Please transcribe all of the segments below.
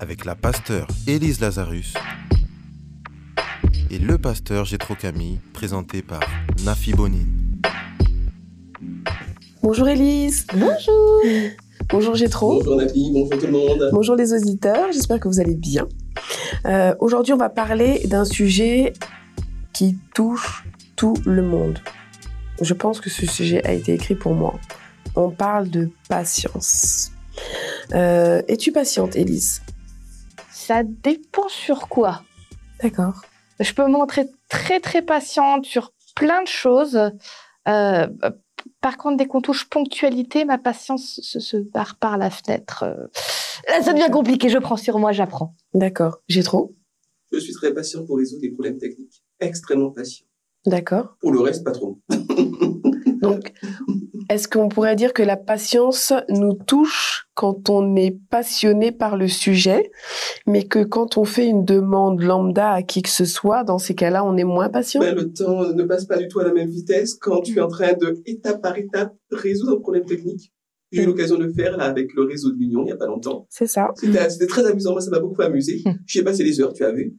Avec la pasteur Élise Lazarus et le pasteur Gétro Camille, présenté par Nafi Bonine. Bonjour Élise. Bonjour. Bonjour Gétro. Bonjour Nafi, bonjour tout le monde. Bonjour les auditeurs, j'espère que vous allez bien. Euh, Aujourd'hui, on va parler d'un sujet qui touche tout le monde. Je pense que ce sujet a été écrit pour moi. On parle de patience. Euh, Es-tu patiente, Élise? Ça dépend sur quoi. D'accord. Je peux me montrer très très patiente sur plein de choses. Euh, par contre, dès qu'on touche ponctualité, ma patience se, se barre par la fenêtre. Euh, Là, ça devient compliqué. Je prends sur moi, j'apprends. D'accord. J'ai trop Je suis très patient pour résoudre des problèmes techniques. Extrêmement patient. D'accord. Pour le reste, pas trop. Donc, est-ce qu'on pourrait dire que la patience nous touche quand on est passionné par le sujet, mais que quand on fait une demande lambda à qui que ce soit, dans ces cas-là, on est moins patient? Ben, le temps ne passe pas du tout à la même vitesse quand tu es en train de, étape par étape, résoudre un problème technique. J'ai eu l'occasion de le faire là avec le réseau de l'Union il n'y a pas longtemps. C'est ça. C'était très amusant, moi ça m'a beaucoup amusé. J'y ai passé des heures, tu as vu.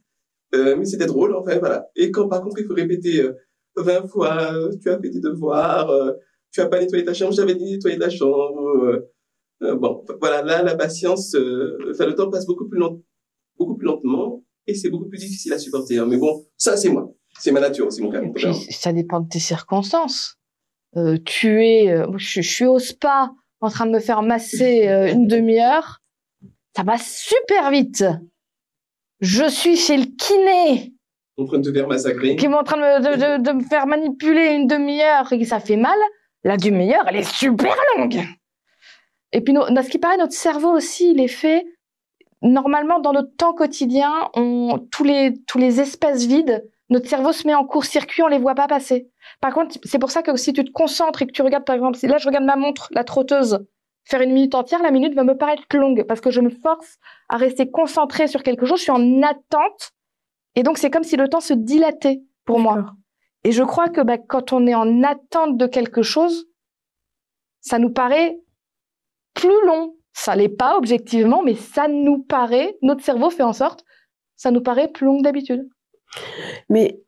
Euh, mais c'était drôle, enfin voilà. Et quand par contre il faut répéter euh, 20 fois, euh, tu as fait tes devoirs, euh, tu as pas nettoyé ta chambre, j'avais nettoyé ta chambre. euh, euh, bon, voilà, là la patience, euh, enfin le temps passe beaucoup plus lent, beaucoup plus lentement et c'est beaucoup plus difficile à supporter. hein. Mais bon, ça c'est moi, c'est ma nature, c'est mon puis, ça dépend de tes circonstances. Tu es, je, je suis au spa en train de me faire masser une demi-heure. Ça va super vite. Je suis chez le kiné En train de te faire massacrer. qui est en train de me, de, de- de me faire manipuler une demi-heure et que ça fait mal. La demi-heure, elle est super longue. Et puis, ce qui paraît, notre cerveau aussi, il est fait. Normalement, dans notre temps quotidien, on, tous les tous les espaces vides, notre cerveau se met en court-circuit, on les voit pas passer. Par contre, c'est pour ça que si tu te concentres et que tu regardes, par exemple, si là je regarde ma montre, la trotteuse, faire une minute entière, la minute va me paraître longue parce que je me force à rester concentrée sur quelque chose. Je suis en attente et donc c'est comme si le temps se dilatait pour moi. Et je crois que bah, quand on est en attente de quelque chose, ça nous paraît plus long. Ça l'est pas objectivement, mais ça nous paraît, notre cerveau fait en sorte, ça nous paraît plus long que d'habitude. Mais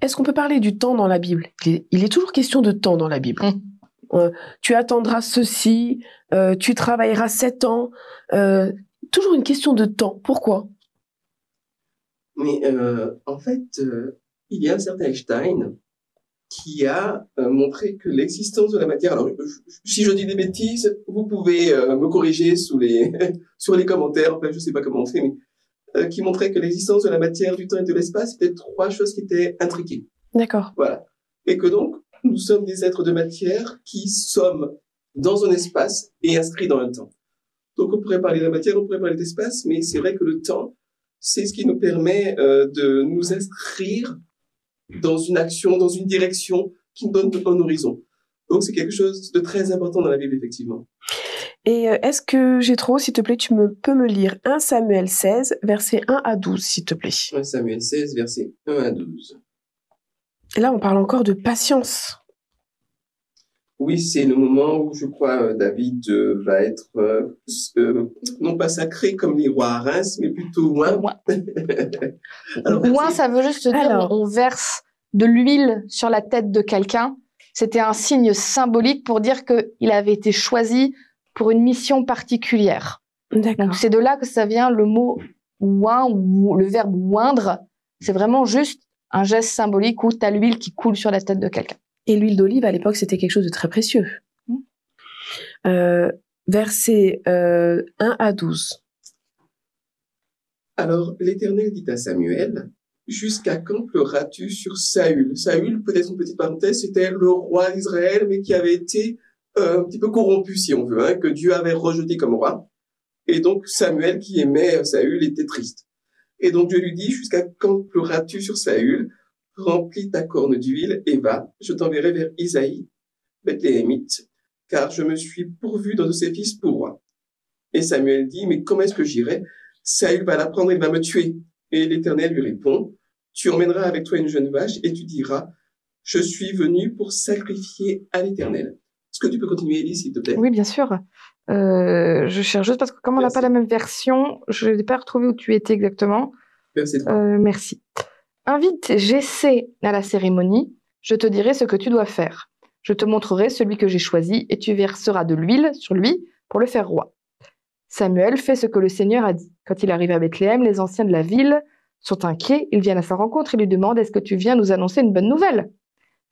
est-ce qu'on peut parler du temps dans la Bible? Il est, il est toujours question de temps dans la Bible. Mm. Euh, tu attendras ceci, euh, tu travailleras sept ans. euh, toujours une question de temps. Pourquoi? Mais euh, en fait, euh, il y a un certain Einstein qui a euh, montré que l'existence de la matière. Alors, je- si je dis des bêtises, vous pouvez euh, me corriger sous les sur les commentaires. Enfin, je sais pas comment on fait, mais euh, qui montrait que l'existence de la matière, du temps et de l'espace étaient trois choses qui étaient intriquées. D'accord. Voilà. Et que donc, nous sommes des êtres de matière qui sommes dans un espace et inscrits dans un temps. Donc, on pourrait parler de la matière, on pourrait parler d'espace, mais c'est vrai que le temps, c'est ce qui nous permet de nous inscrire dans une action, dans une direction qui nous donne un horizon. Donc, c'est quelque chose de très important dans la Bible, effectivement. Et euh, est-ce que j'ai trop, s'il te plaît, tu me, peux me lire 1 Samuel 16, versets 1 à 12, s'il te plaît? 1 Samuel 16, versets 1 à 12. Et là, on parle encore de patience. Oui, c'est le moment où je crois euh, David euh, va être euh, non pas sacré comme les rois à Reims, mais plutôt loin. Moins, ça veut juste dire Alors. on verse de l'huile sur la tête de quelqu'un. C'était un signe symbolique pour dire qu'il avait été choisi pour une mission particulière. Donc c'est de là que ça vient le mot oin ou le verbe oindre. C'est vraiment juste un geste symbolique où tu as l'huile qui coule sur la tête de quelqu'un. Et l'huile d'olive, à l'époque, c'était quelque chose de très précieux. Mm. Euh, versets euh, 1 à 12. Alors l'Éternel dit à Samuel, Jusqu'à quand pleuras-tu sur Saül? Saül, peut-être une petite parenthèse, c'était le roi d'Israël, mais qui avait été euh, un petit peu corrompu, si on veut, hein, que Dieu avait rejeté comme roi. Et donc Samuel, qui aimait Saül, était triste. Et donc Dieu lui dit, jusqu'à quand pleuras-tu sur Saül? Remplis ta corne d'huile et va, je t'enverrai vers Isaïe, Bethléemite, car je me suis pourvu dans de ses fils pour roi. Et Samuel dit, mais comment est-ce que j'irai? Saül va l'apprendre, il va me tuer. Et l'Éternel lui répond, tu emmèneras avec toi une jeune vache et tu diras, je suis venu pour sacrifier à l'Éternel. Est-ce que tu peux continuer, Ellie, s'il te plaît? Oui, bien sûr. Euh, je cherche juste parce que comme on n'a pas la même version, je n'ai pas retrouvé où tu étais exactement. Verset 3. Euh, merci. Invite Jessé à la cérémonie. Je te dirai ce que tu dois faire. Je te montrerai celui que j'ai choisi et tu verseras de l'huile sur lui pour le faire roi. Samuel fait ce que le Seigneur a dit. Quand il arrive à Bethléem, les anciens de la ville sont inquiets. Ils viennent à sa rencontre et lui demandent Est-ce que tu viens nous annoncer une bonne nouvelle?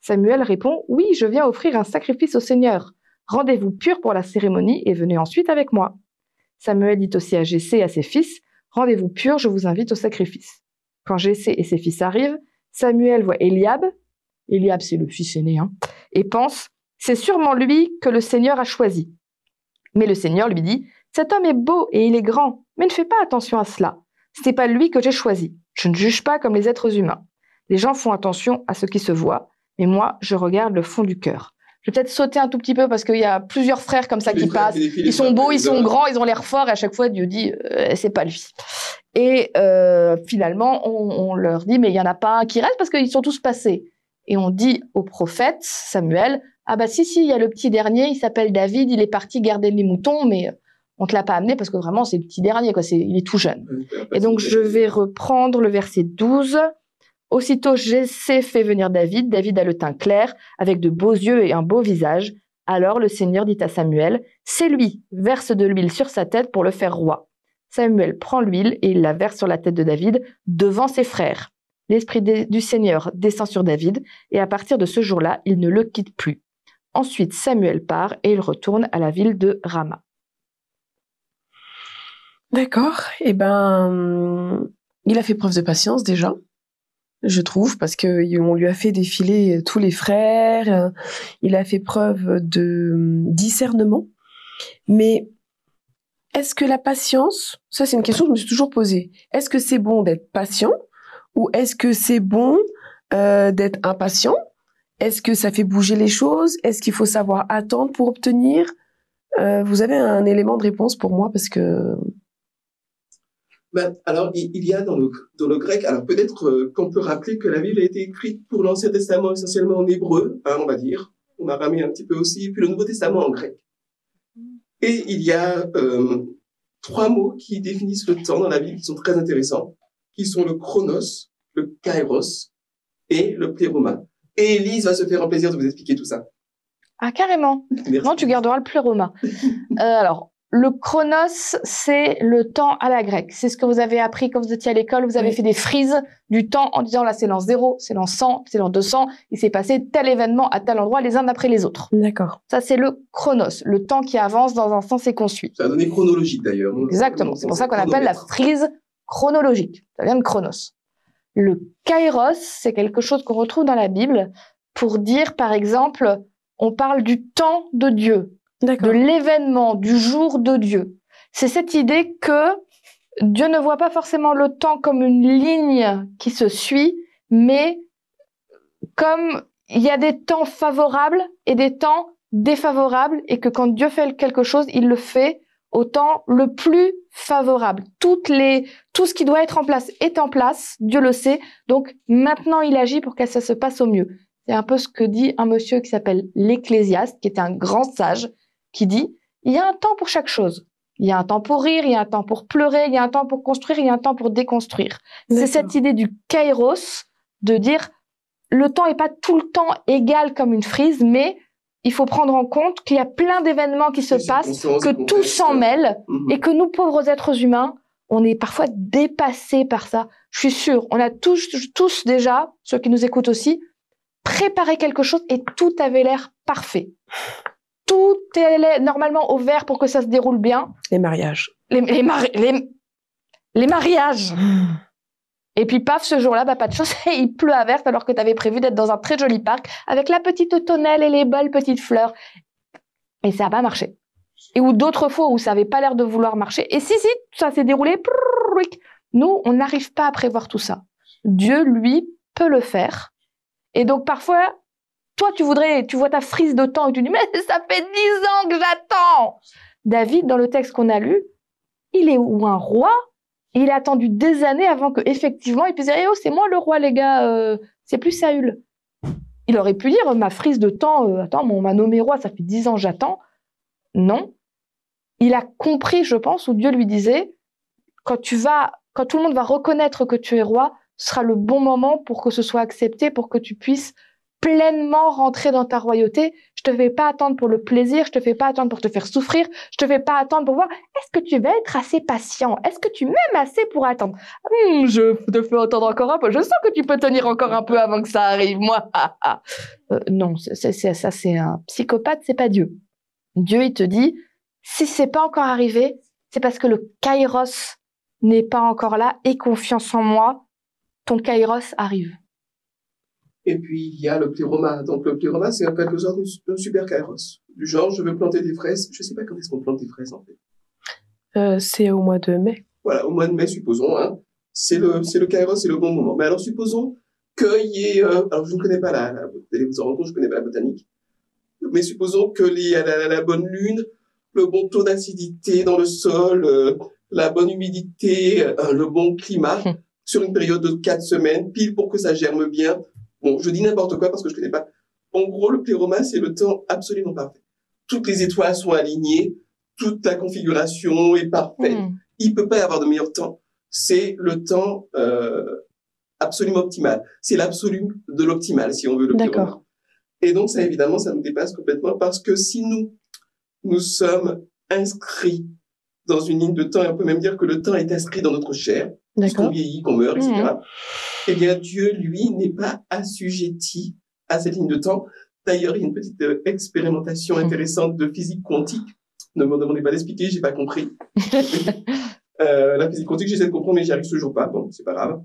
Samuel répond Oui, je viens offrir un sacrifice au Seigneur. Rendez-vous pur pour la cérémonie et venez ensuite avec moi. Samuel dit aussi à Jessé et à ses fils Rendez-vous pur, je vous invite au sacrifice. Quand Jessé et ses fils arrivent, Samuel voit Eliab, Eliab c'est le fils aîné, hein, et pense C'est sûrement lui que le Seigneur a choisi. Mais le Seigneur lui dit Cet homme est beau et il est grand, mais ne fais pas attention à cela. Ce n'est pas lui que j'ai choisi. Je ne juge pas comme les êtres humains. Les gens font attention à ce qui se voit, mais moi, je regarde le fond du cœur. Je vais peut-être sauter un tout petit peu parce qu'il y a plusieurs frères comme ça qui passent. Ils sont beaux, ils sont grands, ils ont l'air forts, et à chaque fois, Dieu dit, euh, c'est pas lui. Et euh, finalement, on, on leur dit, mais il y en a pas un qui reste parce qu'ils sont tous passés. Et on dit au prophète Samuel, ah bah si, si, il y a le petit dernier, il s'appelle David, il est parti garder les moutons, mais on te l'a pas amené parce que vraiment, c'est le petit dernier, quoi, c'est, il est tout jeune. Et donc, je vais reprendre le verset 12. Aussitôt, Jessé fait venir David. David a le teint clair, avec de beaux yeux et un beau visage. Alors le Seigneur dit à Samuel, C'est lui, verse de l'huile sur sa tête pour le faire roi. Samuel prend l'huile et il la verse sur la tête de David devant ses frères. L'Esprit du Seigneur descend sur David et à partir de ce jour-là, il ne le quitte plus. Ensuite, Samuel part et il retourne à la ville de Rama. D'accord. Eh ben, il a fait preuve de patience déjà, je trouve, parce que on lui a fait défiler tous les frères. euh, Il a fait preuve de hum, discernement. Mais est-ce que la patience, ça c'est une question que je me suis toujours posée. Est-ce que c'est bon d'être patient ou est-ce que c'est bon euh, d'être impatient? Est-ce que ça fait bouger les choses? Est-ce qu'il faut savoir attendre pour obtenir? Euh, Vous avez un élément de réponse pour moi parce que Ben, alors, il, y a dans le, dans le grec, alors peut-être euh, qu'on peut rappeler que la Bible a été écrite pour l'Ancien Testament essentiellement en hébreu, hein, on va dire, on a ramé un petit peu aussi, puis le Nouveau Testament en grec. Et il y a euh, trois mots qui définissent le temps dans la Bible qui sont très intéressants, qui sont le chronos, le kairos et le pléroma. Et Elise va se faire un plaisir de vous expliquer tout ça. Ah, carrément. Merci. Non, tu garderas le pléroma. Euh, alors, le chronos, c'est le temps à la grecque. C'est ce que vous avez appris quand vous étiez à l'école. Vous avez Oui. fait des frises du temps en disant là, c'est l'an 0, c'est l'an 100, c'est l'an 200. Il s'est passé tel événement à tel endroit, les uns après les autres. D'accord. Ça, c'est le chronos, le temps qui avance dans un sens et qu'on suit. Ça a donné chronologique d'ailleurs. Exactement. C'est pour ça qu'on appelle la frise chronologique. Ça vient de chronos. Le kairos, c'est quelque chose qu'on retrouve dans la Bible pour dire, par exemple, on parle du temps de Dieu de l'événement, du jour de Dieu. C'est cette idée que Dieu ne voit pas forcément le temps comme une ligne qui se suit, mais comme il y a des temps favorables et des temps défavorables, et que quand Dieu fait quelque chose, il le fait au temps le plus favorable. Toutes les, tout ce qui doit être en place est en place, Dieu le sait, donc maintenant il agit pour que ça se passe au mieux. C'est un peu ce que dit un monsieur qui s'appelle l'Ecclésiaste, qui était un grand sage, qui dit il y a un temps pour chaque chose. Il y a un temps pour rire, il y a un temps pour pleurer, il y a un temps pour construire, il y a un temps pour déconstruire. C'est cette idée du kairos, de dire le temps n'est pas tout le temps égal comme une frise, mais il faut prendre en compte qu'il y a plein d'événements qui se passent, que tout s'en mêle, Mhm. et que nous, pauvres êtres humains, on est parfois dépassés par ça. Je suis sûre, on a tous, tous déjà, ceux qui nous écoutent aussi, préparé quelque chose et tout avait l'air parfait. Tout est normalement au vert pour que ça se déroule bien. Les mariages. Les, les, mari- les, les mariages. Et puis paf, ce jour-là, bah, pas de chance, il pleut à verse alors que tu avais prévu d'être dans un très joli parc avec la petite tonnelle et les belles petites fleurs. Et ça n'a pas marché. Et ou d'autres fois où ça avait pas l'air de vouloir marcher. Et si, si, ça s'est déroulé. Nous, on n'arrive pas à prévoir tout ça. Dieu, lui, peut le faire. Et donc parfois, toi, tu voudrais, tu vois ta frise de temps et tu dis, mais ça fait dix ans que j'attends. David, dans le texte qu'on a lu, il est ou un roi, il a attendu des années avant que effectivement il puisse dire, eh oh, c'est moi le roi, les gars, euh, c'est plus Saül. Il aurait pu dire, ma frise de temps, euh, attends, on m'a nommé roi, ça fait dix ans j'attends. Non. Il a compris, je pense, où Dieu lui disait, quand tu vas, quand tout le monde va reconnaître que tu es roi, ce sera le bon moment pour que ce soit accepté, pour que tu puisses pleinement rentrer dans ta royauté. Je te fais pas attendre pour le plaisir, je te fais pas attendre pour te faire souffrir, je te fais pas attendre pour voir est-ce que tu vas être assez patient, est-ce que tu m'aimes assez pour attendre? Hum, je te fais attendre encore un peu, je sens que tu peux tenir encore un peu avant que ça arrive, moi. euh, non, c'est, ça c'est un psychopathe, c'est pas Dieu. Dieu il te dit si c'est pas encore arrivé, c'est parce que le kairos n'est pas encore là et confiance en moi, ton kairos arrive. Et puis, il y a le pléroma. Donc, le pléroma, c'est en quelque sorte un super kairos. Du genre, je veux planter des fraises. Je sais pas quand est-ce qu'on plante des fraises, en fait. Euh, c'est au mois de mai. Voilà, au mois de mai, supposons, hein. C'est le, c'est le kairos, c'est le bon moment. Mais alors, supposons qu'il y ait, euh, alors je ne connais pas la, la, vous allez vous en rendre compte, je ne connais pas la botanique. Mais supposons que a la, la, bonne lune, le bon taux d'acidité dans le sol, euh, la bonne humidité, le bon climat, sur une période de quatre semaines, pile pour que ça germe bien, Bon, je dis n'importe quoi parce que je connais pas. En gros, le pléroma, c'est le temps absolument parfait. Toutes les étoiles sont alignées, toute la configuration est parfaite. Mm. Il peut pas y avoir de meilleur temps. C'est le temps euh, absolument optimal. C'est l'absolu de l'optimal, si on veut le pléroma. Et donc, ça, évidemment, ça nous dépasse complètement parce que si nous, nous sommes inscrits dans une ligne de temps, et on peut même dire que le temps est inscrit dans notre chair, qu'on vieillit, qu'on meurt, etc. Eh bien, Dieu, lui, n'est pas assujetti à cette ligne de temps. D'ailleurs, il y a une petite euh, expérimentation mmh. intéressante de physique quantique. Ne me demandez pas d'expliquer, j'ai pas compris. euh, la physique quantique, j'essaie de comprendre, mais j'y arrive toujours pas. Bon, c'est pas grave.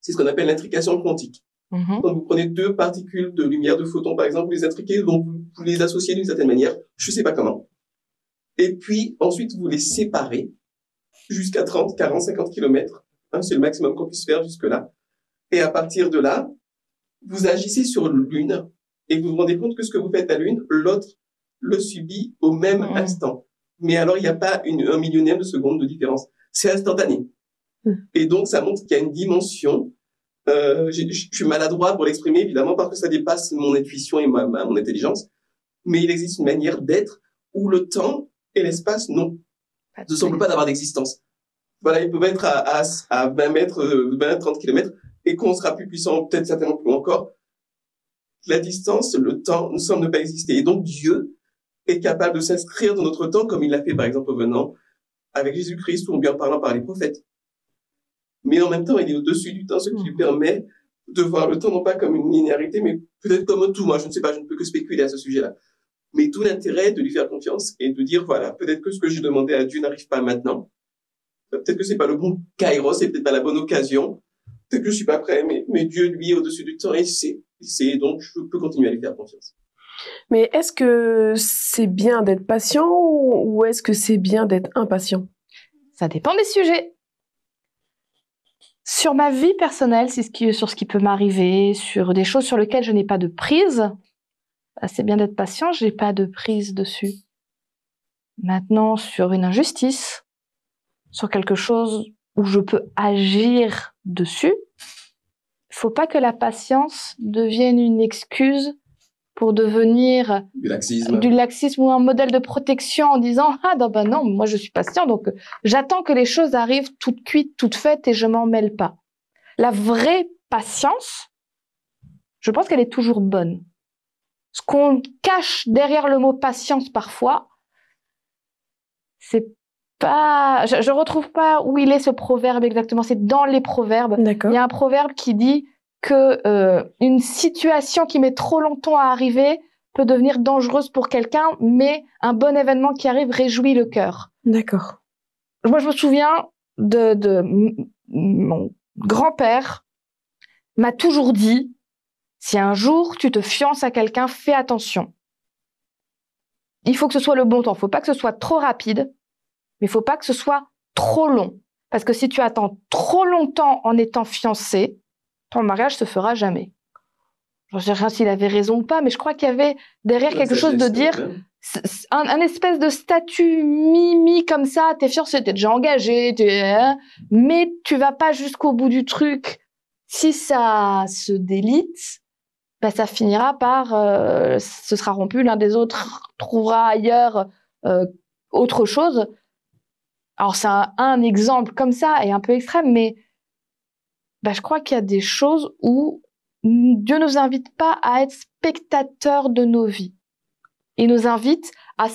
C'est ce qu'on appelle l'intrication quantique. Mmh. Donc, vous prenez deux particules de lumière, de photons, par exemple, vous les intriquez, donc vous les associez d'une certaine manière. Je sais pas comment. Et puis, ensuite, vous les séparez jusqu'à 30, 40, 50 kilomètres. Hein, c'est le maximum qu'on puisse faire jusque-là. Et à partir de là, vous agissez sur l'une et vous vous rendez compte que ce que vous faites à l'une, l'autre le subit au même mmh. instant. Mais alors, il n'y a pas une, un millionième de seconde de différence. C'est instantané. Mmh. Et donc, ça montre qu'il y a une dimension. Euh, je suis maladroit pour l'exprimer, évidemment, parce que ça dépasse mon intuition et ma, mon intelligence. Mais il existe une manière d'être où le temps et l'espace non ne semble pas d'avoir d'existence. Voilà, ils peuvent être à, à, à 20 mètres, 20, 30 kilomètres, et qu'on sera plus puissant, peut-être certainement plus encore. La distance, le temps, ne semble ne pas exister. Et donc Dieu est capable de s'inscrire dans notre temps, comme il l'a fait par exemple au venant avec Jésus-Christ ou bien parlant par les prophètes. Mais en même temps, il est au-dessus du temps, ce qui lui hmm. permet de voir le temps non pas comme une linéarité, mais peut-être comme un tout. Moi, je ne sais pas, je ne peux que spéculer à ce sujet-là. Mais tout l'intérêt de lui faire confiance et de dire, voilà, peut-être que ce que j'ai demandé à Dieu n'arrive pas maintenant. Peut-être que c'est pas le bon kairos, c'est peut-être pas la bonne occasion. Peut-être que je suis pas prêt, mais, mais Dieu, lui, au-dessus du temps, il sait. Il sait, donc je peux continuer à lui faire confiance. Mais est-ce que c'est bien d'être patient ou est-ce que c'est bien d'être impatient? Ça dépend des sujets. Sur ma vie personnelle, c'est ce qui, sur ce qui peut m'arriver, sur des choses sur lesquelles je n'ai pas de prise, bah, c'est bien d'être patient, j'ai pas de prise dessus. Maintenant, sur une injustice, sur quelque chose où je peux agir dessus, faut pas que la patience devienne une excuse pour devenir du laxisme. du laxisme ou un modèle de protection en disant ah non bah non moi je suis patient donc j'attends que les choses arrivent toutes cuites toutes faites et je m'en mêle pas. La vraie patience, je pense qu'elle est toujours bonne ce qu'on cache derrière le mot patience parfois, c'est pas, je, je, retrouve pas où il est ce proverbe exactement. C'est dans les proverbes. Il y a un proverbe qui dit que euh, une situation qui met trop longtemps à arriver peut devenir dangereuse pour quelqu'un, mais un bon événement qui arrive réjouit le cœur. D'accord. Moi, je me souviens de, de mon grand-père m'a toujours dit si un jour tu te fiances à quelqu'un, fais attention. Il faut que ce soit le bon temps. Il faut pas que ce soit trop rapide, mais il faut pas que ce soit trop long. Parce que si tu attends trop longtemps en étant fiancé, ton mariage se fera jamais. Je ne sais rien s'il avait raison ou pas, mais je crois qu'il y avait derrière quelque chose de dire un, un, espèce de statut mimi comme ça. T'es fiancé, t'es déjà engagé, hein, mais tu vas pas jusqu'au bout du truc. Si ça se délite, bah, ça finira par, euh, ce sera rompu. L'un des autres trouvera ailleurs euh, autre chose. Alors c'est un, un, exemple comme ça et un peu extrême, mais bah, je crois qu'il y a des choses où Dieu nous invite pas à être spectateurs de nos vies. Il nous invite à...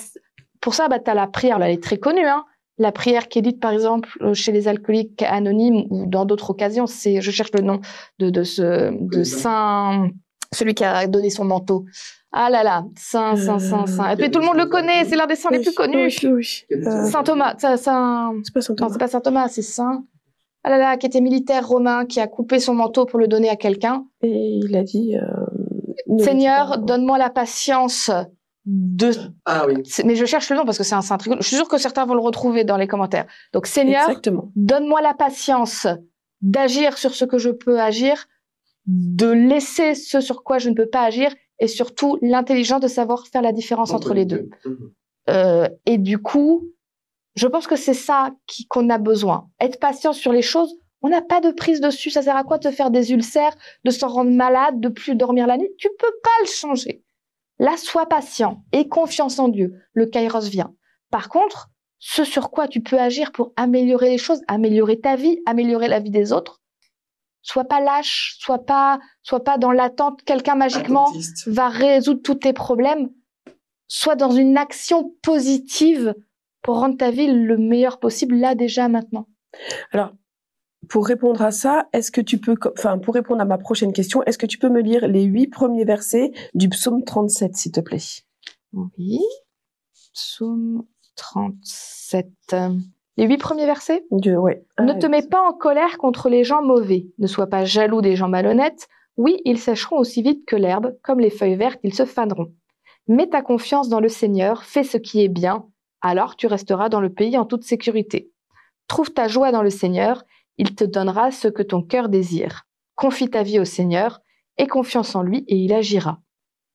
Pour ça, bah, tu as la prière, là, elle est très connue. Hein la prière qui est dite, par exemple, chez les alcooliques anonymes ou dans d'autres occasions, c'est, je cherche le nom de, de ce, de Saint, celui qui a donné son manteau. Ah là là, Saint, Saint, Saint, Saint. Et puis tout le monde le connaît, c'est l'un des saints les plus connus. Oui, oui. Euh, Saint Thomas, Saint, C'est pas Saint Thomas. Non, c'est pas Saint Thomas, c'est Saint. Ah là là, qui était militaire romain, qui a coupé son manteau pour le donner à quelqu'un. Et il a dit. Euh, Seigneur, donne-moi la patience de. Ah oui. Mais je cherche le nom parce que c'est un saint Je suis sûre que certains vont le retrouver dans les commentaires. Donc Seigneur, donne-moi la patience d'agir sur ce que je peux agir, de laisser ce sur quoi je ne peux pas agir, et surtout l'intelligence de savoir faire la différence entre, les deux. Euh, et du coup, je pense que c'est ça qu'on a besoin. Être patient sur les choses. On n'a pas de prise dessus. Ça sert à quoi de te faire des ulcères, de s'en rendre malade, de plus dormir la nuit? Tu peux pas le changer. Là, sois patient et confiance en Dieu. Le kairos vient. Par contre, ce sur quoi tu peux agir pour améliorer les choses, améliorer ta vie, améliorer la vie des autres, sois pas lâche, sois pas, sois pas dans l'attente quelqu'un magiquement va résoudre tous tes problèmes. Sois dans une action positive pour rendre ta vie le meilleur possible là déjà maintenant. Alors, pour répondre à ça, est-ce que tu peux, enfin, pour répondre à ma prochaine question, est-ce que tu peux me lire les huit premiers versets du psaume 37, s'il te plaît? Oui. Psaume 37. Les huit premiers versets? Dieu, ouais. Ne te mets pas en colère contre les gens mauvais. Ne sois pas jaloux des gens malhonnêtes. Oui, ils sécheront aussi vite que l'herbe, comme les feuilles vertes, ils se faneront. Mets ta confiance dans le Seigneur, fais ce qui est bien, alors tu resteras dans le pays en toute sécurité. Trouve ta joie dans le Seigneur, il te donnera ce que ton cœur désire. Confie ta vie au Seigneur, aie confiance en lui et il agira.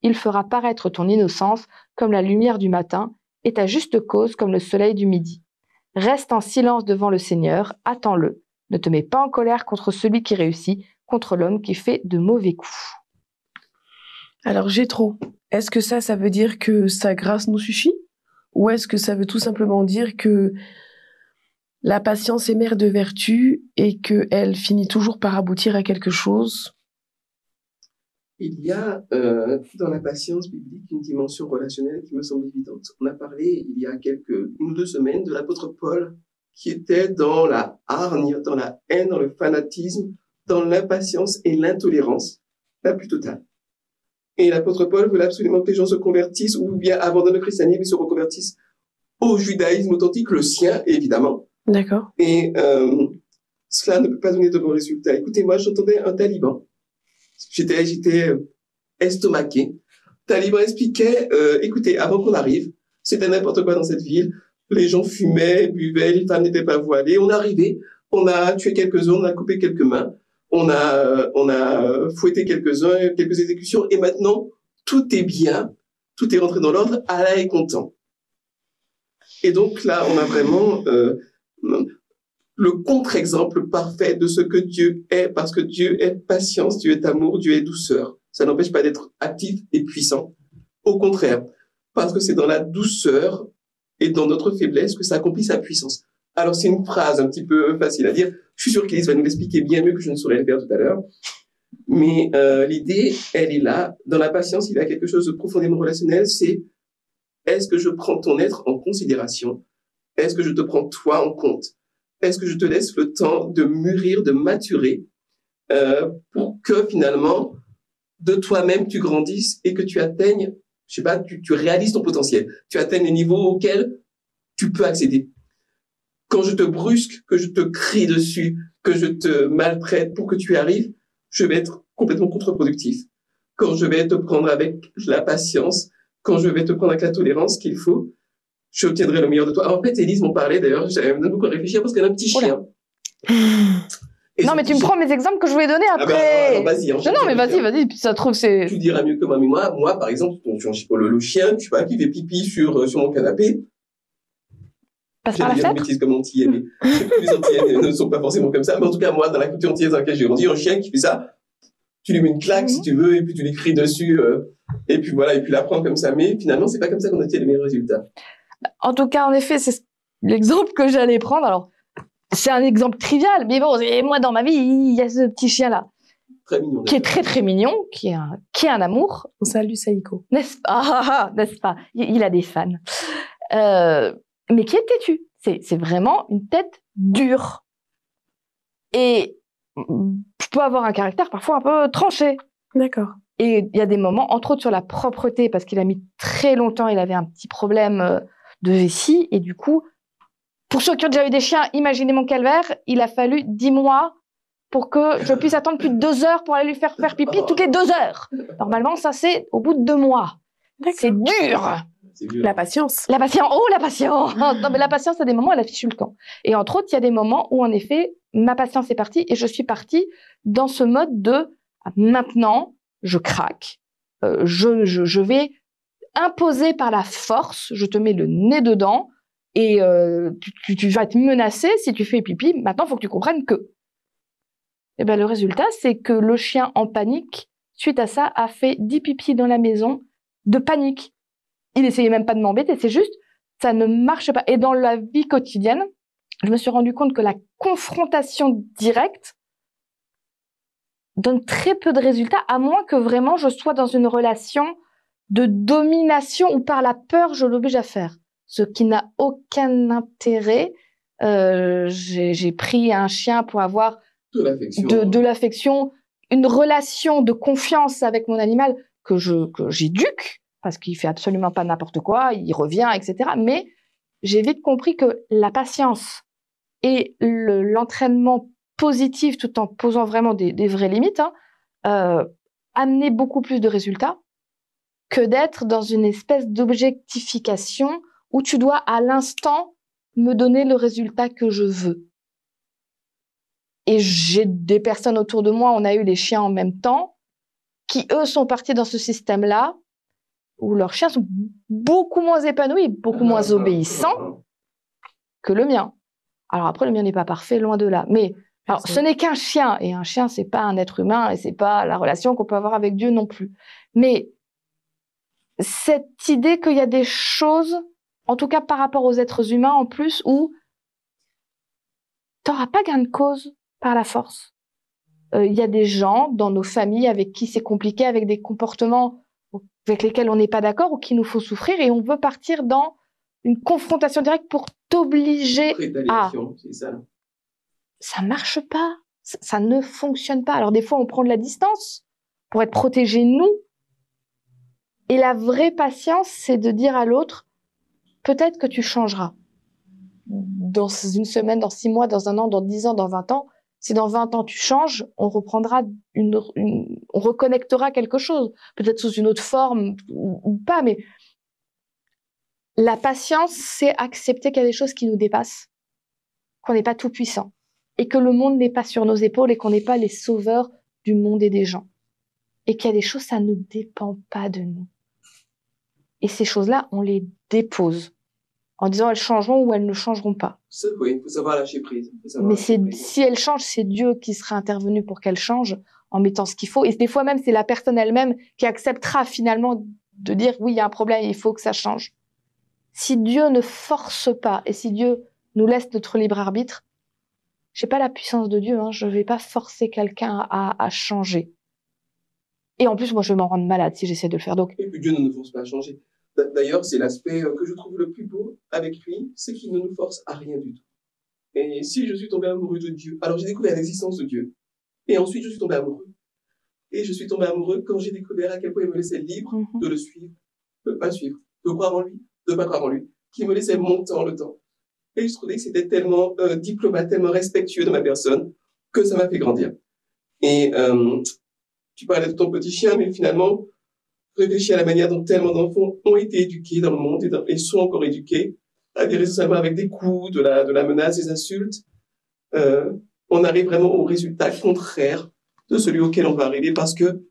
Il fera paraître ton innocence comme la lumière du matin et ta juste cause comme le soleil du midi. Reste en silence devant le Seigneur, attends-le. Ne te mets pas en colère contre celui qui réussit, contre l'homme qui fait de mauvais coups. Alors j'ai trop. Est-ce que ça, ça veut dire que sa grâce nous suffit? Ou est-ce que ça veut tout simplement dire que la patience est mère de vertu et qu'elle finit toujours par aboutir à quelque chose? Il y a euh, dans la patience biblique une dimension relationnelle qui me semble évidente. On a parlé il y a quelques une ou deux semaines de l'apôtre Paul qui était dans la hargne, dans la haine, dans le fanatisme, dans l'impatience et l'intolérance la plus totale. Et l'apôtre Paul voulait absolument que les gens se convertissent ou bien abandonnent le christianisme et se reconvertissent au judaïsme authentique, le sien évidemment, D'accord. Et euh, cela ne peut pas donner de bons résultats. Écoutez, moi, j'entendais un taliban. J'étais, j'étais euh, estomaqué. Taliban expliquait, euh, écoutez, avant qu'on arrive, c'était n'importe quoi dans cette ville. Les gens fumaient, buvaient, les femmes n'étaient pas voilées. On est arrivé, on a tué quelques-uns, on a coupé quelques mains, on a, on a fouetté quelques-uns, quelques exécutions, et maintenant, tout est bien, tout est rentré dans l'ordre, Allah est content. Et donc là, on a vraiment euh, le contre-exemple parfait de ce que Dieu est, parce que Dieu est patience, Dieu est amour, Dieu est douceur. Ça n'empêche pas d'être actif et puissant. Au contraire, parce que c'est dans la douceur et dans notre faiblesse que ça accomplit sa puissance. Alors c'est une phrase un petit peu facile à dire. Je suis sûr qu'Élise va nous l'expliquer bien mieux que je ne saurais le faire tout à l'heure. Mais euh, l'idée, elle est là. Dans la patience, il y a quelque chose de profondément relationnel. C'est est-ce que je prends ton être en considération? Est-ce que je te prends toi en compte? Est-ce que je te laisse le temps de mûrir, de maturer euh, pour que finalement de toi-même tu grandisses et que tu atteignes, je sais pas, tu, réalises ton potentiel, tu atteignes les niveaux auxquels tu peux accéder. Quand je te brusque, que je te crie dessus, que je te maltraite pour que tu arrives, je vais être complètement contre-productif. Quand je vais te prendre avec la patience, quand je vais te prendre avec la tolérance qu'il faut, je obtiendrai le meilleur de toi. En fait, Élise m'en parlait d'ailleurs, j'avais beaucoup réfléchir parce qu'elle a un petit chien. Et non, mais tu me prends mes exemples que je voulais donner Ah après. alors, vas-y, non, enchaîne, non, mais vas-y, vas-y, puis ça trouve, c'est. Tu diras mieux que moi, mais moi, moi, par exemple, ton- le, le chien, tu vois, qui fait pipi sur, euh, sur mon canapé, Passe par la fenêtre. bêtise comme antillais, mais sais que les antillais ne sont pas forcément comme ça. Mais en tout cas, moi, dans la culture antillaise dans laquelle j'ai grandi, un chien qui fait ça, tu lui mets une claque si tu veux, et puis tu lui cries dessus, euh, et puis voilà, et puis la prends comme ça. Mais finalement, c'est pas comme ça qu'on obtient les meilleurs résultats. En tout cas, en effet, c'est ce- l'exemple que j'allais prendre. Alors, c'est un exemple trivial, mais bon, et moi, dans ma vie, il y a ce petit chien-là, Très mignon. qui est très, très mignon, qui est un, qui est un amour, On salue Saïko. n'est-ce pas? Ah, ah, ah, N'est-ce pas? Il, il a des fans. Euh, mais qui est têtu. C'est c'est vraiment une tête dure. Et je peux avoir un caractère parfois un peu tranché. D'accord. Et il y a des moments, entre autres sur la propreté, parce qu'il a mis très longtemps, il avait un petit problème euh, de vessie. Et du coup, pour ceux qui ont déjà eu des chiens, imaginez mon calvaire, il a fallu dix mois pour que je puisse attendre plus de deux heures pour aller lui faire faire pipi toutes les deux heures. Normalement, ça c'est au bout de deux mois. C'est dur. La patience. La patience, oh la patience Non mais la patience, à des moments, elle a fichu le camp. Et entre autres, il y a des moments où, en effet, ma patience est partie et je suis partie dans ce mode de maintenant, je craque, euh, je, je, je vais imposer par la force, je te mets le nez dedans et euh, tu, vas être menacé si tu fais pipi. Maintenant, il faut que tu comprennes que. Et ben, le résultat, c'est que le chien en panique, suite à ça, a fait 10 pipis dans la maison de panique il essayait même pas de m'embêter, c'est juste, ça ne marche pas. Et dans la vie quotidienne, je me suis rendu compte que la confrontation directe donne très peu de résultats, à moins que vraiment je sois dans une relation de domination où par la peur, je l'oblige à faire. Ce qui n'a aucun intérêt. Euh, J'ai pris un chien pour avoir De l'affection. une relation de confiance avec mon animal que je que j'éduque parce qu'il fait absolument pas n'importe quoi, il revient, etc. Mais j'ai vite compris que la patience et le- l'entraînement positif, tout en posant vraiment des, des vraies limites, hein, euh, amenaient beaucoup plus de résultats que d'être dans une espèce d'objectification où tu dois à l'instant me donner le résultat que je veux. Et j'ai des personnes autour de moi, on a eu les chiens en même temps, qui eux sont partis dans ce système-là, où leurs chiens sont beaucoup moins épanouis, beaucoup moins obéissants que le mien. Alors après, le mien n'est pas parfait, loin de là. Mais alors, ce n'est qu'un chien, et un chien, c'est pas un être humain, et c'est pas la relation qu'on peut avoir avec Dieu non plus. Mais cette idée qu'il y a des choses, en tout cas par rapport aux êtres humains en plus, où t'auras pas gain de cause par la force. Euh, Il y a des gens dans nos familles avec qui c'est compliqué, avec des comportements avec lesquels on n'est pas d'accord ou qui nous font souffrir, et on veut partir dans une confrontation directe pour t'obliger c'est ça. ça marche pas. Ça, ça ne fonctionne pas. Alors des fois, on prend de la distance pour être protégé nous. Et la vraie patience, c'est de dire à l'autre, peut-être que tu changeras. Dans une semaine, dans six mois, dans un an, dans dix ans, dans vingt ans. Si dans 20 ans tu changes, on reprendra on reconnectera quelque chose. Peut-être sous une autre forme ou, ou pas, mais la patience, c'est accepter qu'il y a des choses qui nous dépassent, qu'on n'est pas tout puissant et que le monde n'est pas sur nos épaules et qu'on n'est pas les sauveurs du monde et des gens. Et qu'il y a des choses, ça ne dépend pas de nous. Et ces choses-là, on les dépose en disant elles changeront ou elles ne changeront pas. Oui, il faut savoir lâcher prise. Savoir Mais lâcher c'est prise. si elles changent, c'est Dieu qui sera intervenu pour qu'elles changent en mettant ce qu'il faut. Et des fois même, c'est la personne elle-même qui acceptera finalement de dire oui, il y a un problème, il faut que ça change. Si Dieu ne force pas et si Dieu nous laisse notre libre arbitre, j'ai pas la puissance de Dieu, hein, je vais pas forcer quelqu'un à, à changer. Et en plus, moi, je vais m'en rendre malade si j'essaie de le faire. Donc, Et puis Dieu ne nous force pas à changer. D'a- D'ailleurs, c'est l'aspect euh, que je trouve le plus beau avec lui, c'est qu'il ne nous force à rien du tout. Et si je suis tombé amoureux de Dieu, alors j'ai découvert l'existence de Dieu. Et ensuite, je suis tombé amoureux. Et je suis tombé amoureux quand j'ai découvert à quel point il me laissait libre mhm. de le suivre, de pas le suivre, de croire en lui, de pas croire en lui, qui me laissait mon temps, le temps. Et je trouvais que c'était tellement euh, diplomate, tellement respectueux de ma personne, que ça m'a fait grandir. Et euh, tu parlais de ton petit chien, mais finalement, réfléchis à la manière dont tellement d'enfants ont été éduqués dans le monde et, sont encore éduqués, avec, récemment avec des coups, de la, de la menace, des insultes. Euh, on arrive vraiment au résultat contraire de celui auquel on va arriver parce que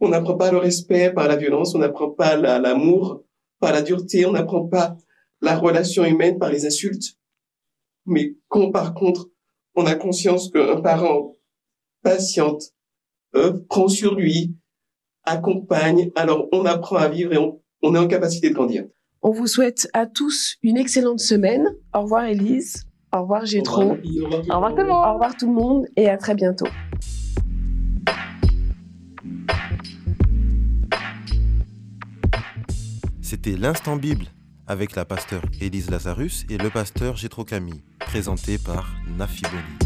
on n'apprend pas le respect par la violence, on n'apprend pas l'amour par la dureté, on n'apprend pas la relation humaine par les insultes. Mais quand par contre, on a conscience qu'un parent patiente, euh, prend sur lui, accompagne, alors on apprend à vivre et on, on est en capacité de grandir. On vous souhaite à tous une excellente semaine. Au revoir Elise. Au revoir Gétro. Au revoir tout le monde. Au revoir tout le monde et à très bientôt. C'était l'Instant Bible avec la pasteur Élise Lazarus et le pasteur Gétro Camille, présenté par Nafi Boni.